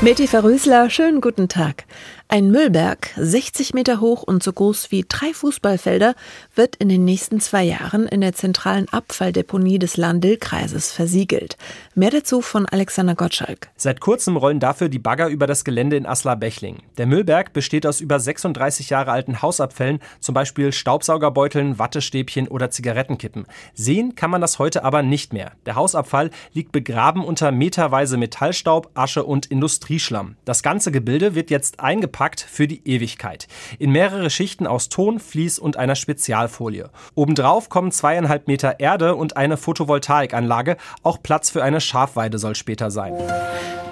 Meti Verrüßler, schönen guten Tag. Ein Müllberg, 60 Meter hoch und so groß wie drei Fußballfelder, wird in den nächsten zwei Jahren in der zentralen Abfalldeponie des Lahn-Dill-Kreises versiegelt. Mehr dazu von Alexander Gottschalk. Seit kurzem rollen dafür die Bagger über das Gelände in Aslar-Bechling. Der Müllberg besteht aus über 36 Jahre alten Hausabfällen, zum Beispiel Staubsaugerbeuteln, Wattestäbchen oder Zigarettenkippen. Sehen kann man das heute aber nicht mehr. Der Hausabfall liegt begraben unter meterweise Metallstaub, Asche und Industrieschlamm. Das ganze Gebilde wird jetzt eingepackt für die Ewigkeit. In mehrere Schichten aus Ton, Vlies und einer Spezialfolie. Obendrauf kommen zweieinhalb Meter Erde und eine Photovoltaikanlage. Auch Platz für eine Schafweide soll später sein.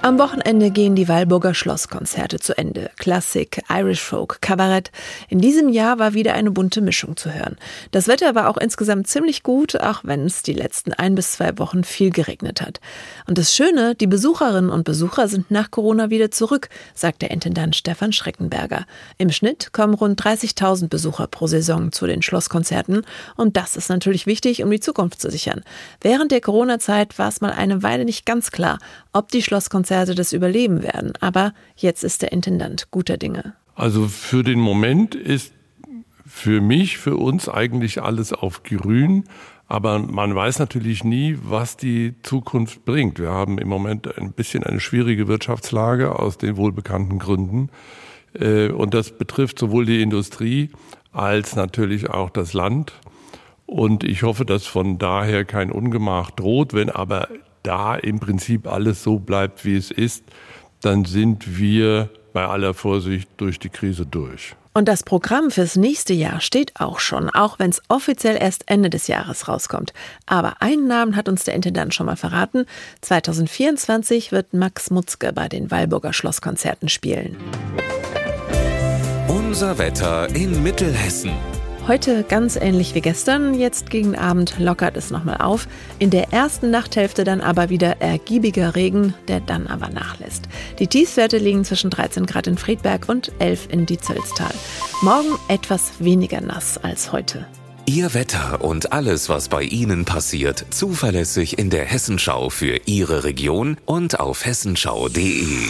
Am Wochenende gehen die Walburger Schlosskonzerte zu Ende. Klassik, Irish Folk, Kabarett. In diesem Jahr war wieder eine bunte Mischung zu hören. Das Wetter war auch insgesamt ziemlich gut, auch wenn es die letzten ein bis zwei Wochen viel geregnet hat. Und das Schöne, die Besucherinnen und Besucher sind nach Corona wieder zurück, sagt der Intendant Stefan Schreckenberger. Im Schnitt kommen rund 30.000 Besucher pro Saison zu den Schlosskonzerten und das ist natürlich wichtig, um die Zukunft zu sichern. Während der Corona-Zeit war es mal eine Weile nicht ganz klar, ob die Schlosskonzerte Konzerte das überleben werden. Aber jetzt ist der Intendant guter Dinge. Also für den Moment ist für mich, für uns eigentlich alles auf grün. Aber man weiß natürlich nie, was die Zukunft bringt. Wir haben im Moment ein bisschen eine schwierige Wirtschaftslage aus den wohlbekannten Gründen. Äh, und das betrifft sowohl die Industrie als natürlich auch das Land. Und ich hoffe, dass von daher kein Ungemach droht. Wenn aber da im Prinzip alles so bleibt, wie es ist, dann sind wir bei aller Vorsicht durch die Krise durch. Und das Programm fürs nächste Jahr steht auch schon, auch wenn es offiziell erst Ende des Jahres rauskommt. Aber einen Namen hat uns der Intendant schon mal verraten. 2024 wird Max Mutzke bei den Walburger Schlosskonzerten spielen. Unser Wetter in Mittelhessen. Heute ganz ähnlich wie gestern, jetzt gegen Abend lockert es nochmal auf. In der ersten Nachthälfte dann aber wieder ergiebiger Regen, der dann aber nachlässt. Die Tiefswerte liegen zwischen 13 Grad in Friedberg und 11 in Dietzelstal. Morgen etwas weniger nass als heute. Ihr Wetter und alles, was bei Ihnen passiert, zuverlässig in der Hessenschau für Ihre Region und auf hessenschau.de.